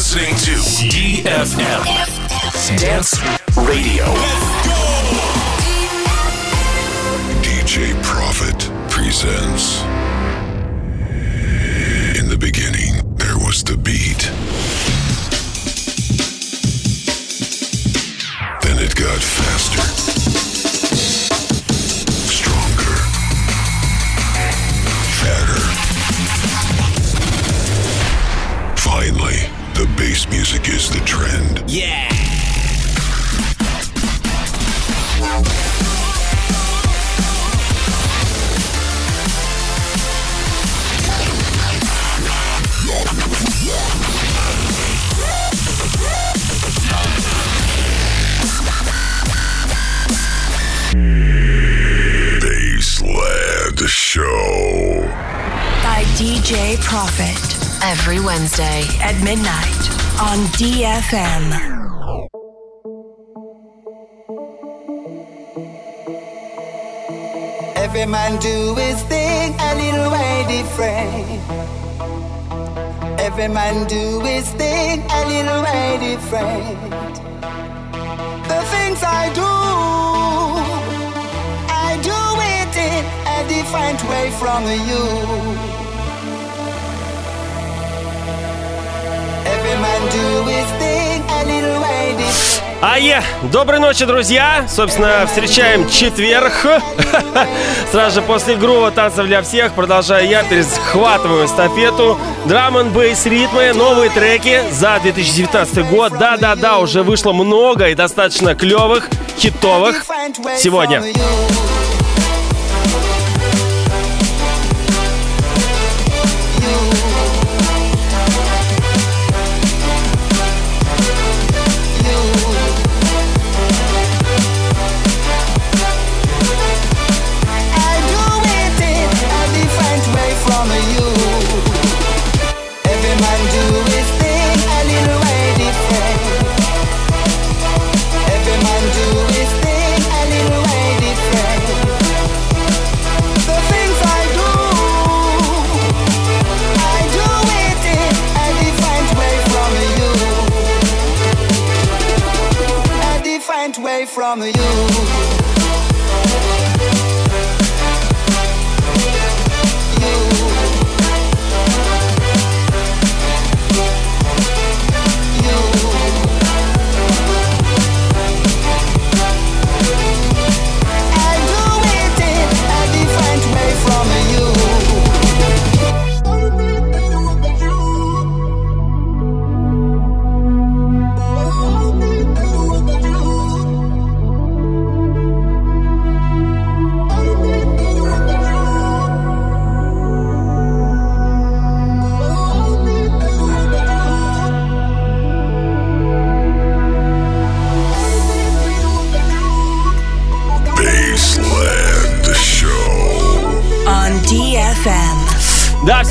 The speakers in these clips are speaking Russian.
listening to DFM Dance Radio. DJ Prophet presents. Music is the trend. Yeah. Bassland Show. by DJ Profit every Wednesday at midnight on DFM. Every man do his thing a little way different. Every man do his thing a little way different. The things I do, I do it in a different way from you. Ае! Доброй ночи, друзья! Собственно, встречаем четверг. Сразу же после грува танцев для всех продолжаю я, перехватываю эстафету. Н бейс ритмы, новые треки за 2019 год. Да-да-да, уже вышло много и достаточно клевых, хитовых. Сегодня. I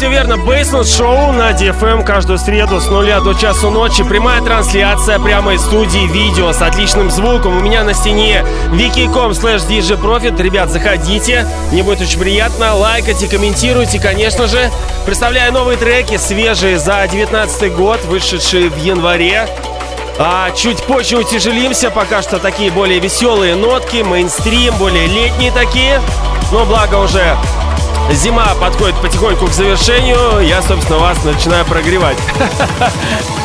верно. Бейсленд шоу на DFM каждую среду с нуля до часу ночи. Прямая трансляция прямо из студии видео с отличным звуком. У меня на стене wiki.com slash DJ Profit. Ребят, заходите. Мне будет очень приятно. Лайкайте, комментируйте, конечно же. Представляю новые треки, свежие за 2019 год, вышедшие в январе. А чуть позже утяжелимся, пока что такие более веселые нотки, мейнстрим, более летние такие. Но благо уже зима подходит потихоньку к завершению, я, собственно, вас начинаю прогревать.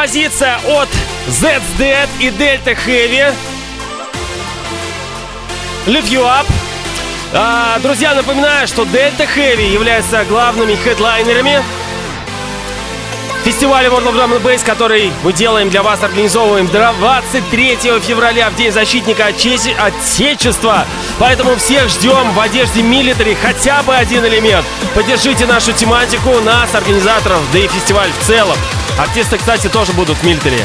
Композиция от Zed's Dead и Delta Heavy. Live You Up. А, друзья, напоминаю, что Delta Heavy являются главными хедлайнерами фестиваля World of Drum and Bass, который мы делаем для вас, организовываем 23 февраля в День защитника Отечества. Поэтому всех ждем в одежде милитари хотя бы один элемент. Поддержите нашу тематику, нас, организаторов, да и фестиваль в целом. Артисты, кстати, тоже будут в милитаре.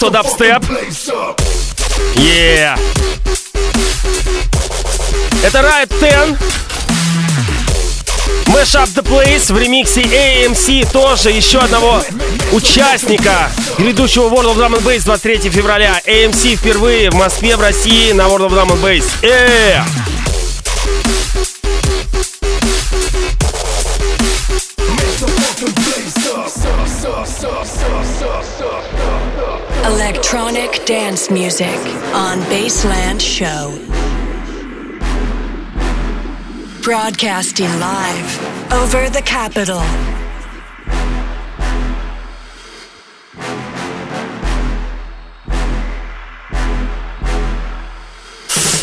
Драм н бейс, то дабстеп. Yeah. Это Riot 10. Mash Up The Place в ремиксе AMC тоже еще одного участника грядущего World of Drum and Bass 23 февраля. AMC впервые в Москве, в России на World of Drum and Bass. Yeah. Electronic dance music on Baseland Show. Broadcasting live over the capital.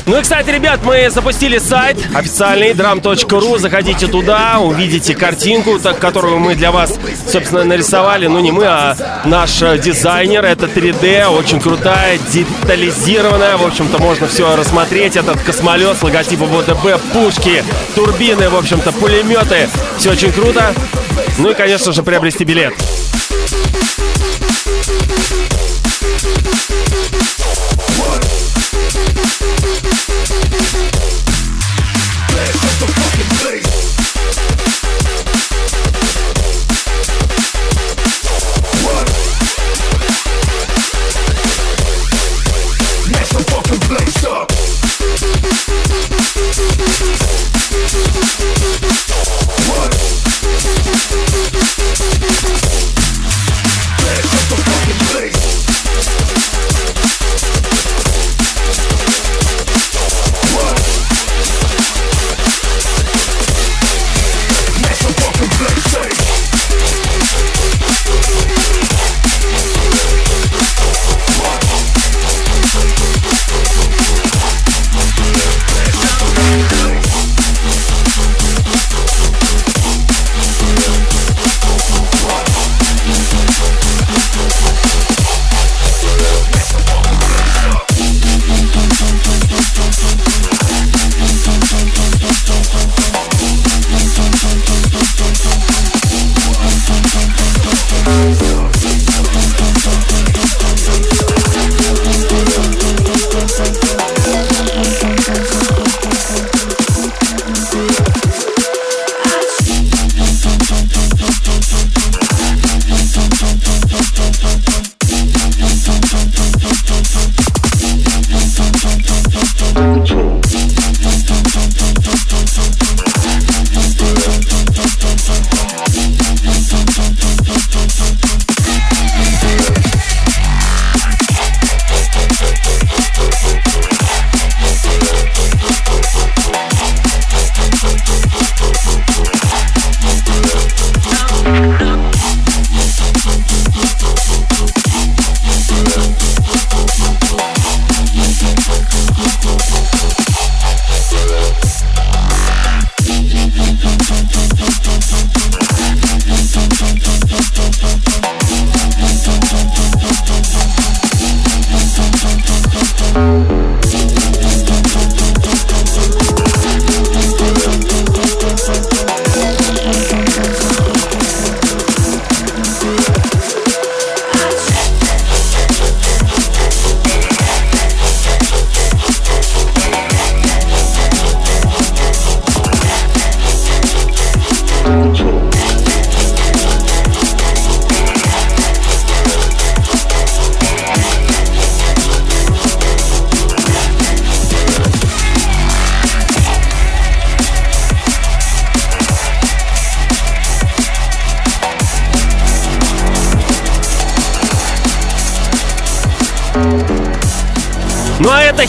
Ну и, кстати, ребят, мы запустили сайт официальный drum.ru. Заходите туда, увидите картинку, так, которую мы для вас, собственно, нарисовали. Ну, не мы, а наш дизайнер. Это 3D, очень крутая, детализированная. В общем-то, можно все рассмотреть. Этот космолет с логотипом ВТБ, пушки, турбины, в общем-то, пулеметы. Все очень круто. Ну и, конечно же, приобрести билет.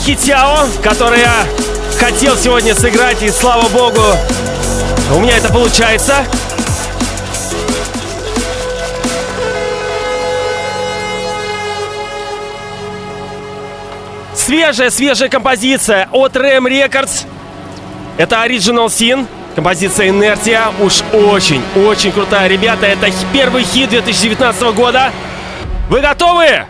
Это Хитяо, который я хотел сегодня сыграть, и слава богу, у меня это получается. Свежая, свежая композиция от Ram Records. Это Original Sin. Композиция «Инертия» уж очень, очень крутая. Ребята, это первый хит 2019 года. Вы готовы?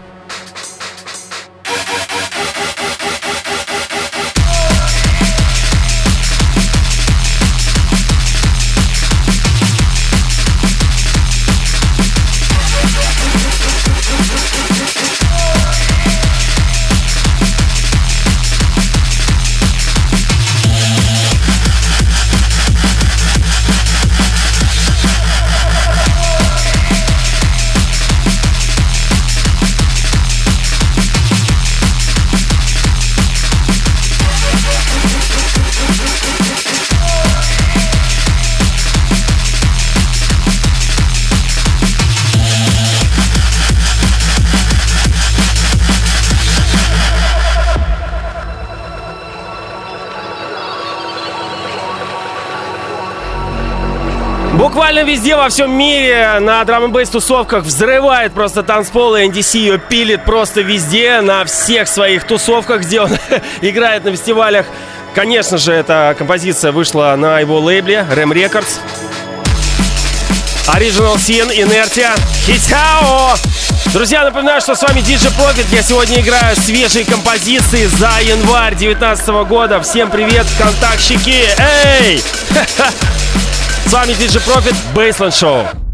Везде во всем мире на драм н тусовках взрывает просто танцпол, и NDC ее пилит просто везде, на всех своих тусовках, где он играет на фестивалях. Конечно же, эта композиция вышла на его лейбле Ram Records. Original Sin, Инертия, Хитяо! Друзья, напоминаю, что с вами DJ Profit. Я сегодня играю свежие композиции за январь 2019 года. Всем привет, контактщики! Эй! С вами DJ Profit, Baseline Show.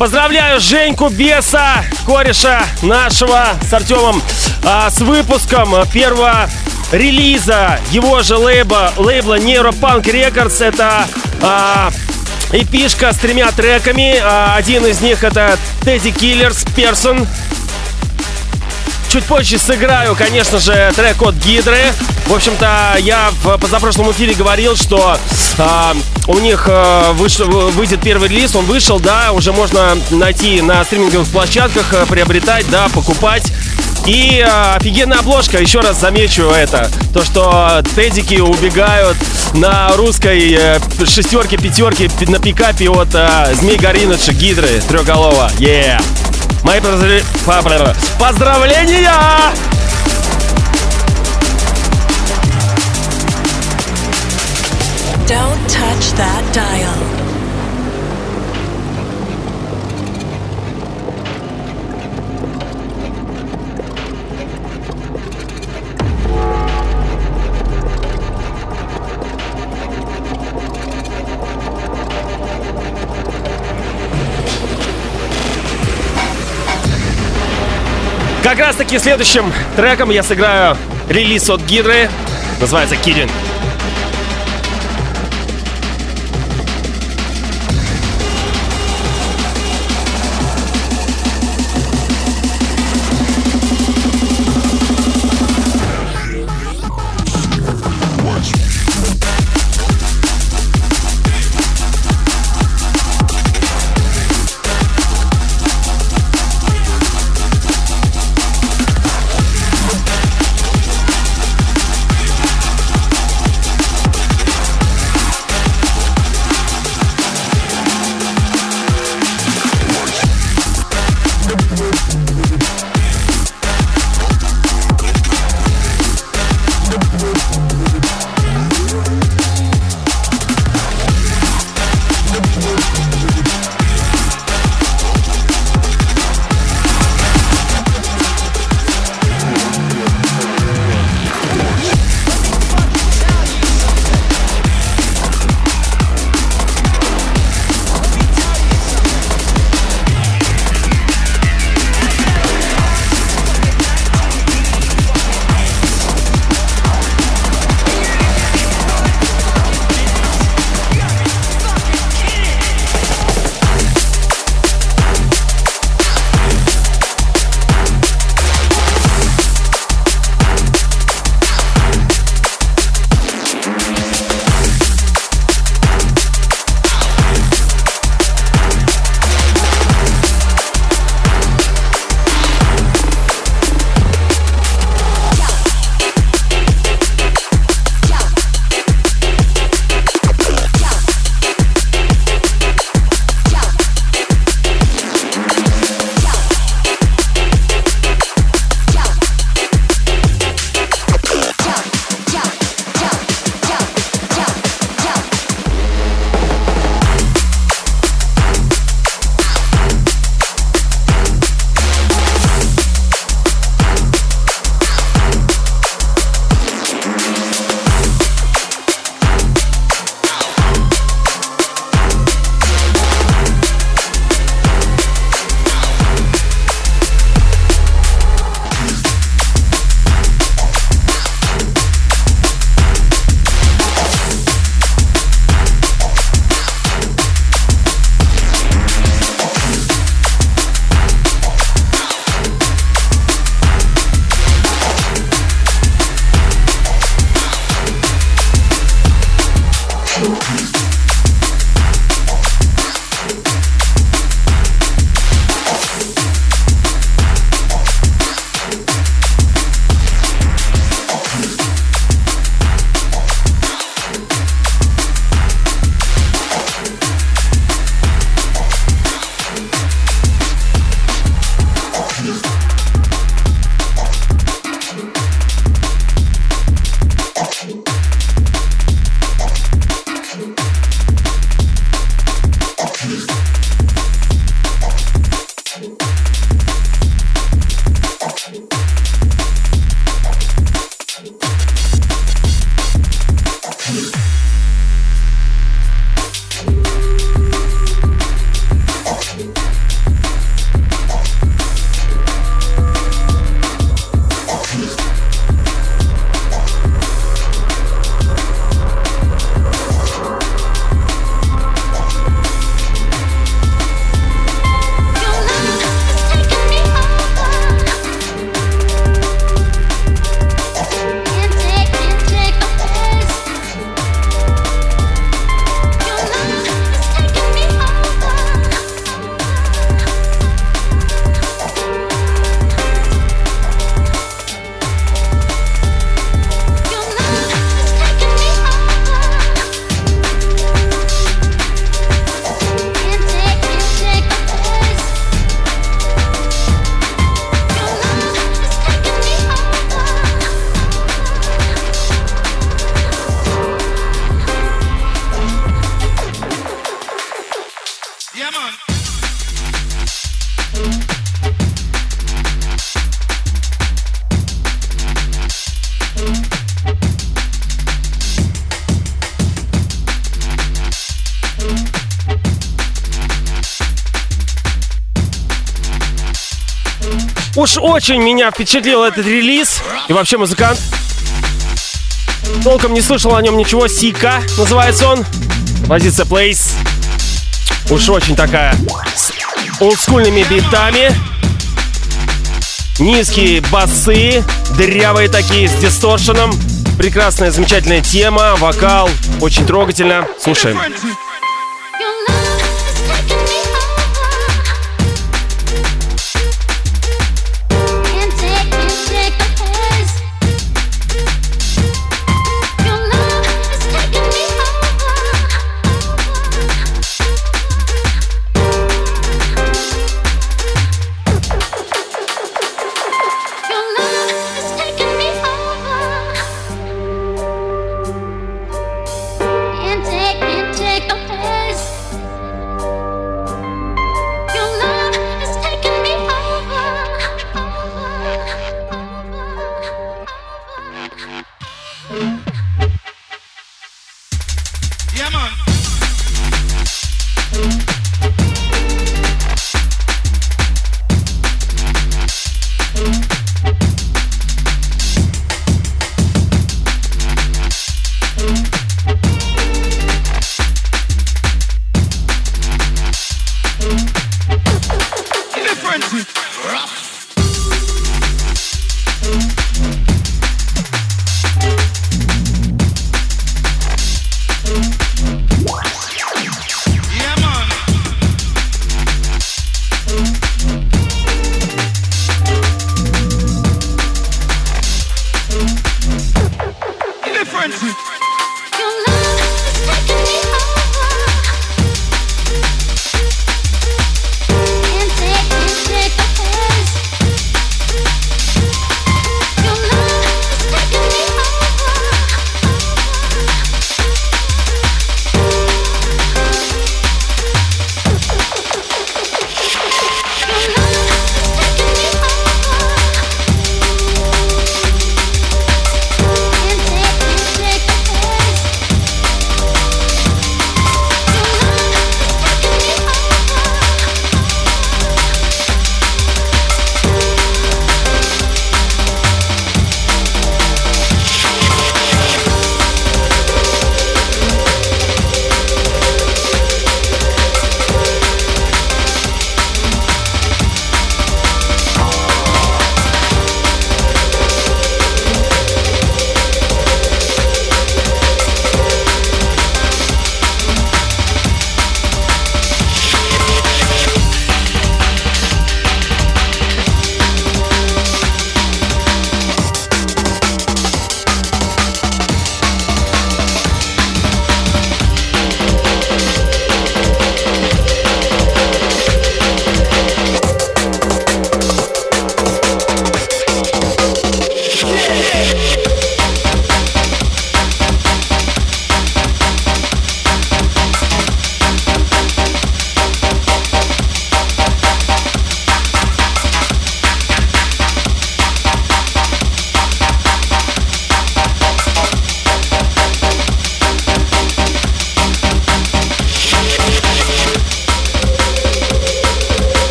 Поздравляю Женьку Беса, кореша нашего с Артемом, а, с выпуском первого релиза его же лейба, лейбла Neuropunk Records. Это а, эпишка с тремя треками. А, один из них это Teddy Killers Person. Чуть позже сыграю, конечно же, трек от Гидры. В общем-то, я в позапрошлом эфире говорил, что э, у них э, выш, выйдет первый релиз, он вышел, да, уже можно найти на стриминговых площадках, э, приобретать, да, покупать. И э, офигенная обложка, еще раз замечу это, то, что тедики убегают на русской э, шестерке, пятерке на пикапе от э, Змей Гориныча Гидры трехголова. Yeah! Мои поздравления! Don't touch that dial. Как раз таки следующим треком я сыграю релиз от Гидры. Называется Кирин. Уж очень меня впечатлил этот релиз. И вообще музыкант. Толком не слышал о нем ничего. Сика называется он. Позиция Place. Уж очень такая с олдскульными битами. Низкие басы, дырявые такие, с дисторшеном. Прекрасная, замечательная тема, вокал, очень трогательно. Слушаем. rock.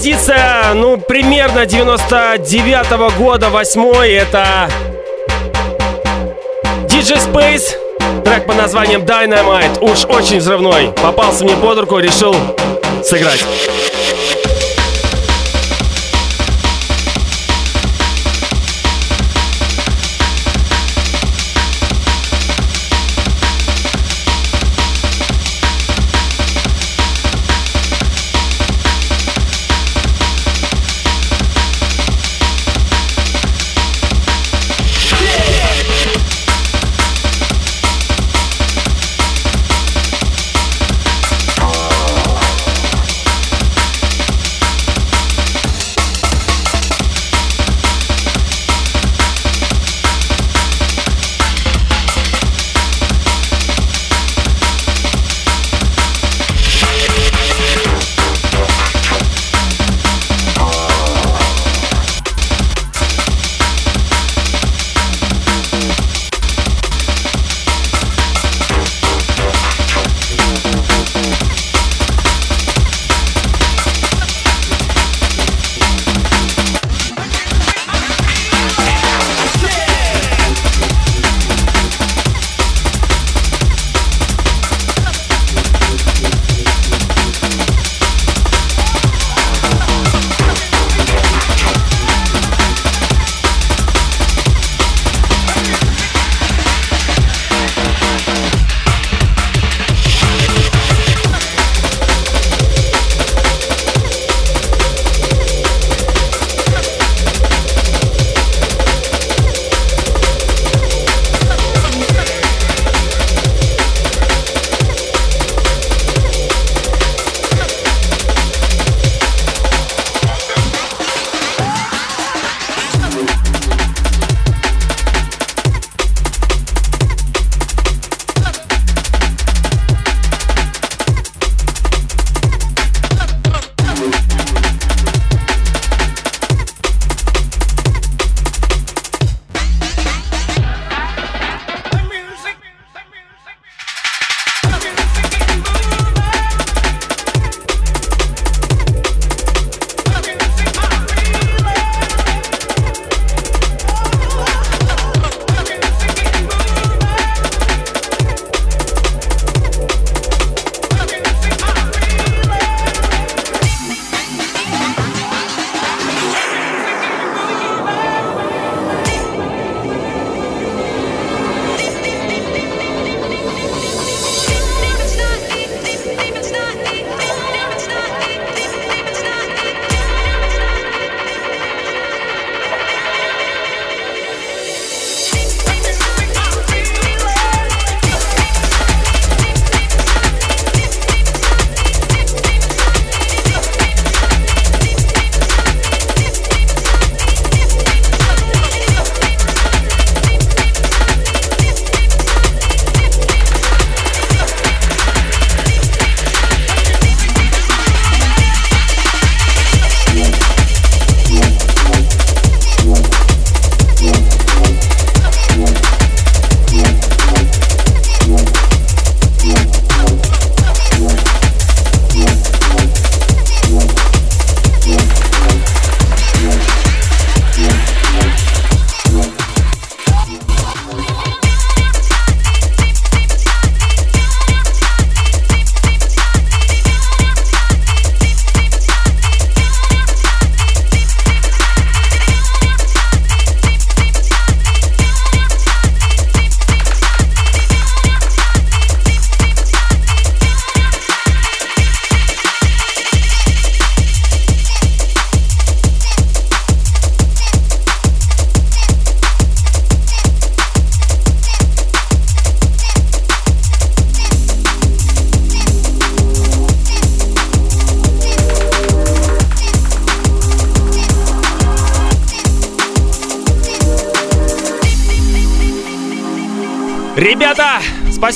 Композиция, ну, примерно 99 -го года, 8 это DJ Space, трек под названием Dynamite, уж очень взрывной. Попался мне под руку, решил сыграть.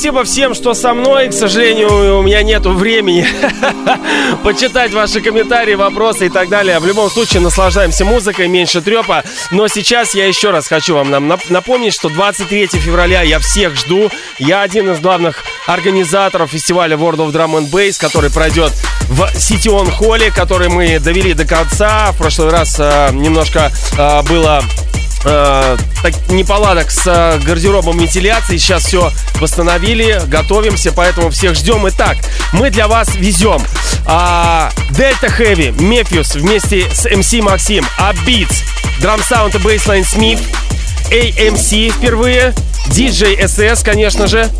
Спасибо всем, что со мной. К сожалению, у меня нету времени почитать ваши комментарии, вопросы и так далее. В любом случае, наслаждаемся музыкой, меньше трепа. Но сейчас я еще раз хочу вам напомнить, что 23 февраля я всех жду. Я один из главных организаторов фестиваля World of Drum and Bass, который пройдет в Ситион Холле, который мы довели до конца. В прошлый раз э, немножко э, было э, так, неполадок с э, гардеробом вентиляции. Сейчас все восстановили, готовимся, поэтому всех ждем. Итак, мы для вас везем Дельта Хэви, Мефиус вместе с MC Максим, Абитс, Drum Sound и Bassline Smith, AMC впервые, DJ SS, конечно же,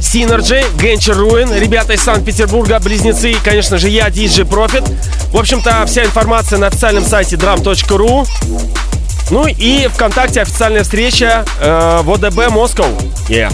Synergy, Генчер Руин, ребята из Санкт-Петербурга, близнецы, и, конечно же, я, DJ Profit. В общем-то, вся информация на официальном сайте drum.ru. Ну и ВКонтакте официальная встреча э, в ОДБ Москва. Yeah.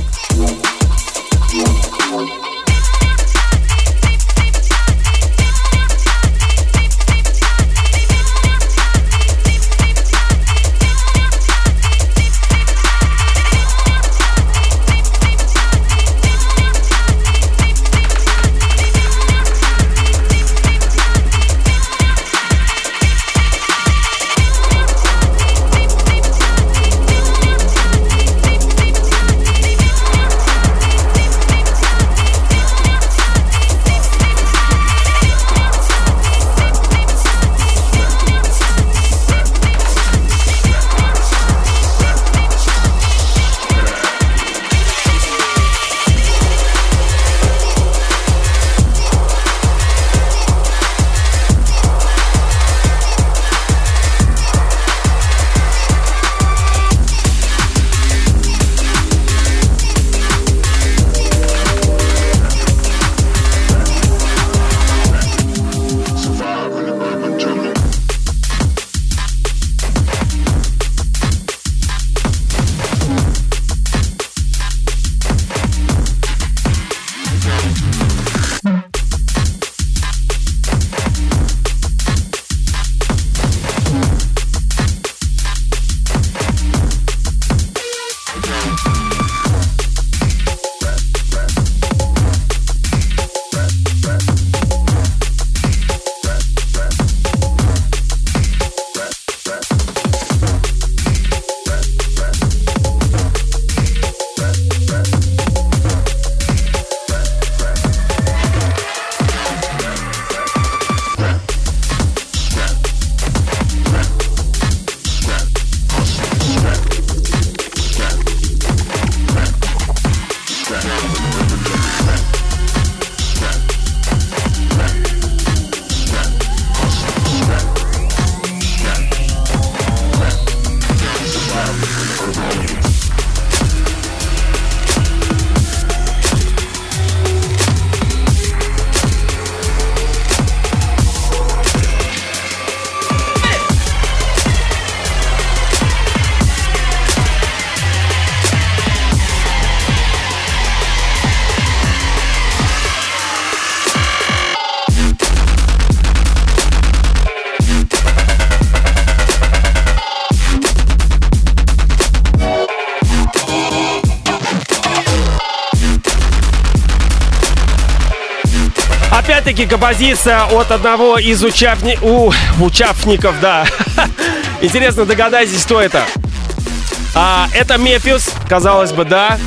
Композиция от одного из участни... У... участников, да. Интересно, догадайтесь, кто это. А, это Мефиус, казалось бы, да.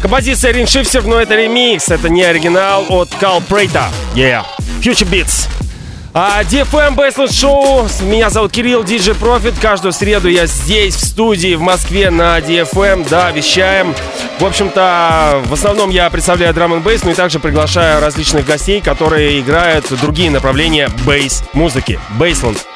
Композиция Риншифсер, но это ремикс, это не оригинал от Кал Прейта. Yeah. Future Beats. А, DFM Baseline Show. Меня зовут Кирилл, DJ Profit. Каждую среду я здесь, в студии, в Москве на DFM. Да, вещаем. В общем-то, в основном я представляю драм н бейс, но и также приглашаю различных гостей, которые играют другие направления бейс-музыки. Бейсленд.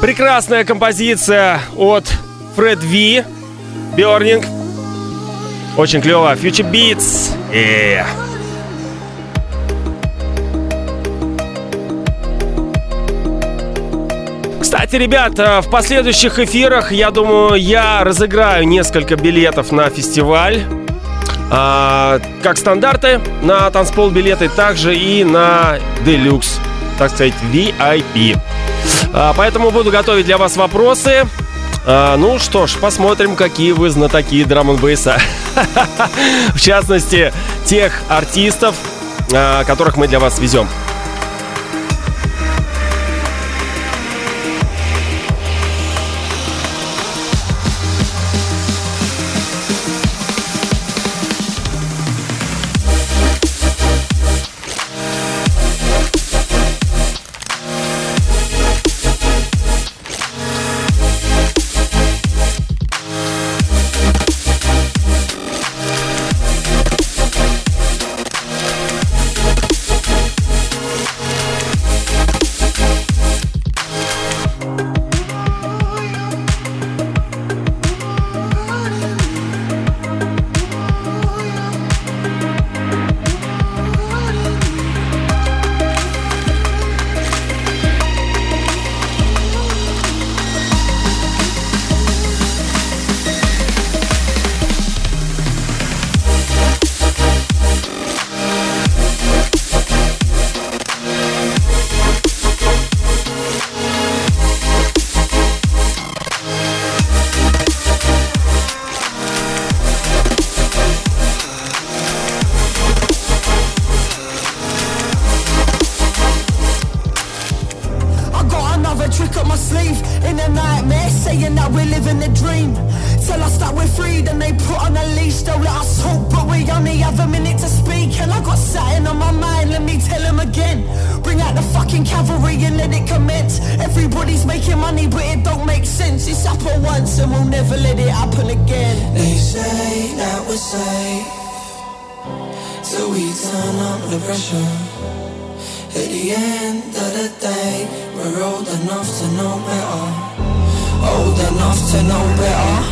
Прекрасная композиция от Фред Ви. Burning. Очень клево. Future Beats. Yeah. Кстати, ребят, в последующих эфирах, я думаю, я разыграю несколько билетов на фестиваль. А, как стандарты на танцпол билеты, также и на Deluxe, так сказать, VIP. А, поэтому буду готовить для вас вопросы. А, ну что ж, посмотрим, какие вы знатоки драм бейса В частности, тех артистов, а, которых мы для вас везем.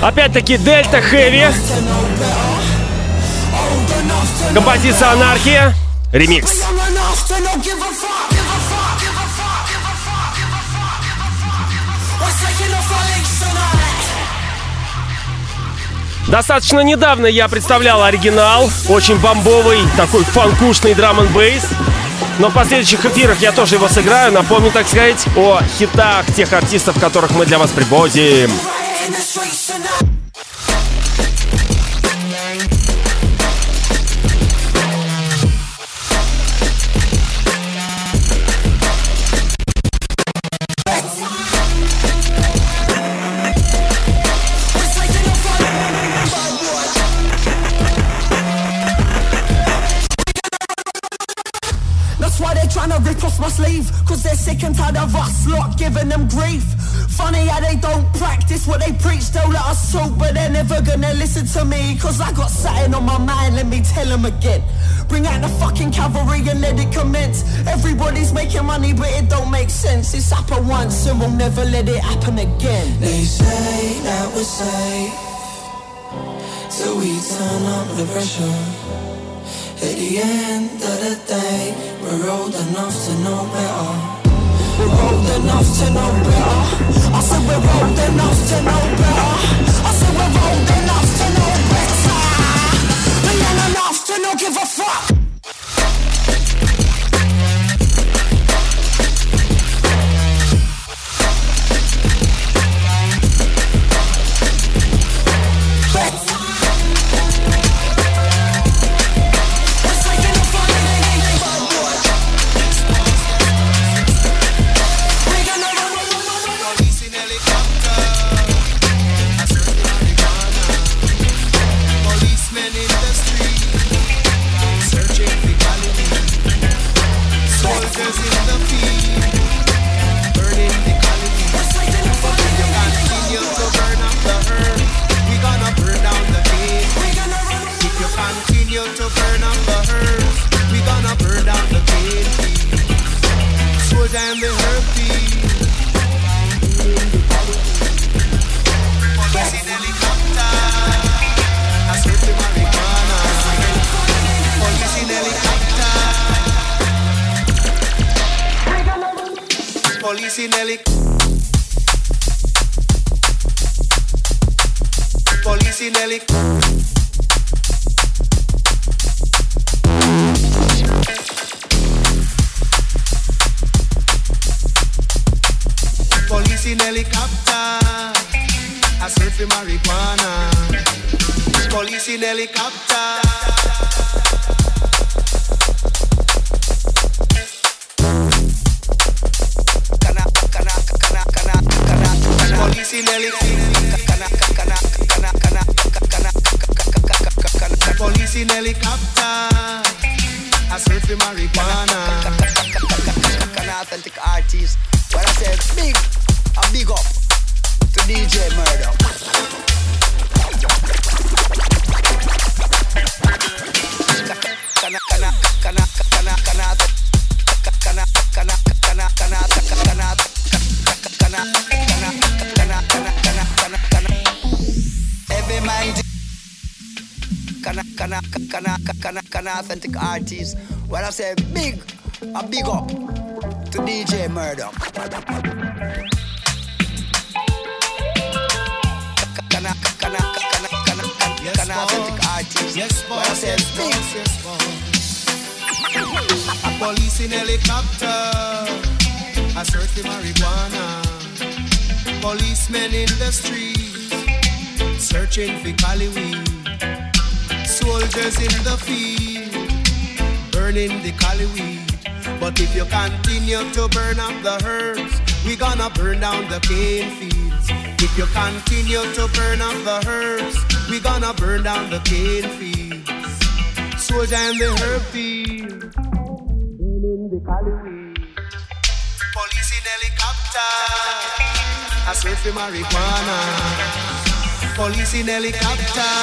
Опять-таки Дельта Хэви. Композиция Анархия. Ремикс. Достаточно недавно я представлял оригинал, очень бомбовый, такой фанкушный драм н бейс. Но в последующих эфирах я тоже его сыграю. Напомню, так сказать, о хитах тех артистов, которых мы для вас приводим. Giving them grief. Funny how they don't practice what they preach, they'll let us talk, but they're never gonna listen to me. Cause I got something on my mind, let me tell them again. Bring out the fucking cavalry and let it commence. Everybody's making money, but it don't make sense. It's happened once and we'll never let it happen again. They say that we're safe we turn up the pressure. At the end of the day, we're old enough to know better. We're old enough to know better. I said we're old enough to know better. I said we're old enough to know better. We're young enough to not give a fuck. In helicopter. I search for marijuana. Police in helicopter. Police in helicopter. Police in helicopter. I search for marijuana. An authentic artist. When I say big, a big up to DJ Murder. Authentic artist. When I say big, a big up to DJ Murder. Yes, boss. Yes, boss. Yes, boss. A Police in helicopter. I search for marijuana. Policemen in the streets. Searching for Cali weed. Soldiers in the field. Burning the Cali weed. But if you continue to burn up the herbs, we gonna burn down the cane fields. If you continue to burn up the herbs, we gonna burn down the cane fields. Soldier in the herb field, burning the Cali. Police in helicopter, I search for marijuana. Police in helicopter.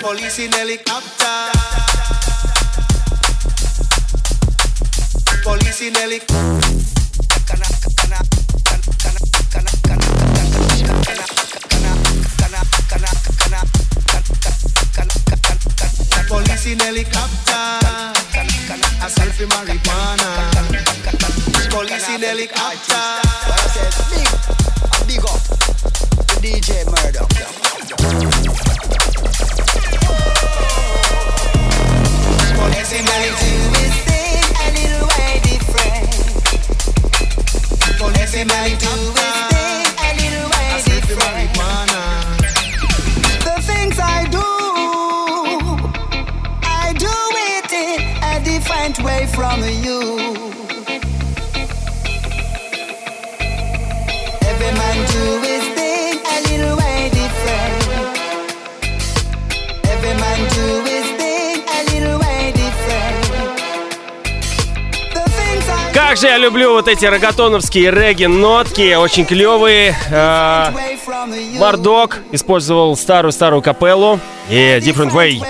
Police in helicopter. Police in helicopter. in helicopter. A selfie marijuana. Police in helicopter. Big, big up. The DJ Murdoch. Everybody do a little way different. From you. Every man do his thing a little way different. Every man do his thing a little way different. Как же я люблю вот эти рогатоновские регги-нотки, очень клевые. Э. Бардок использовал старую-старую капеллу и Different Way.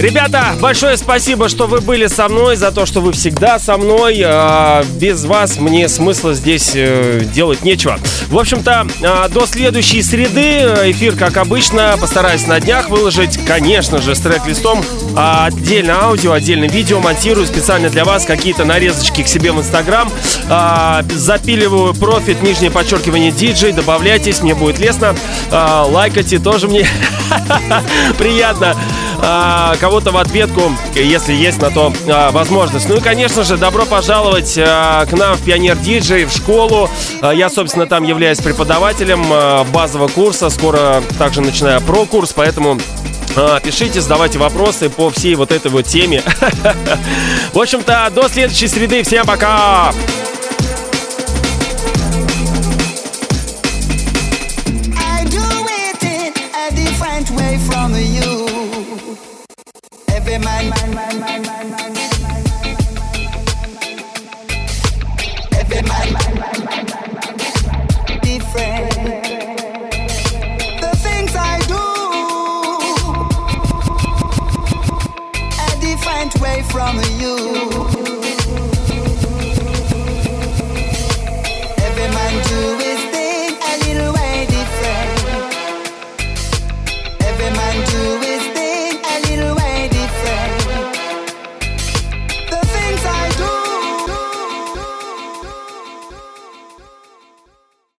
Ребята, большое спасибо, что вы были со мной, за то, что вы всегда со мной. А, Без вас мне смысла здесь э, делать нечего. В общем-то, а, до следующей среды эфир, как обычно, постараюсь на днях выложить, конечно же, с трек-листом. А, Отдельно аудио, отдельно видео монтирую специально для вас какие-то нарезочки к себе в Инстаграм. Запиливаю профит, нижнее подчеркивание диджей. Добавляйтесь, мне будет лестно. Лайкайте, тоже мне приятно. А, Кого-то в ответку, если есть на то а, возможность. Ну и, конечно же, добро пожаловать а, к нам в Пионер Диджей, в школу. А, Я, собственно, там являюсь преподавателем а, базового курса. Скоро также начинаю про-курс, поэтому а, Пишите, задавайте вопросы по всей вот этой вот теме. В общем-то, до следующей среды. Всем пока!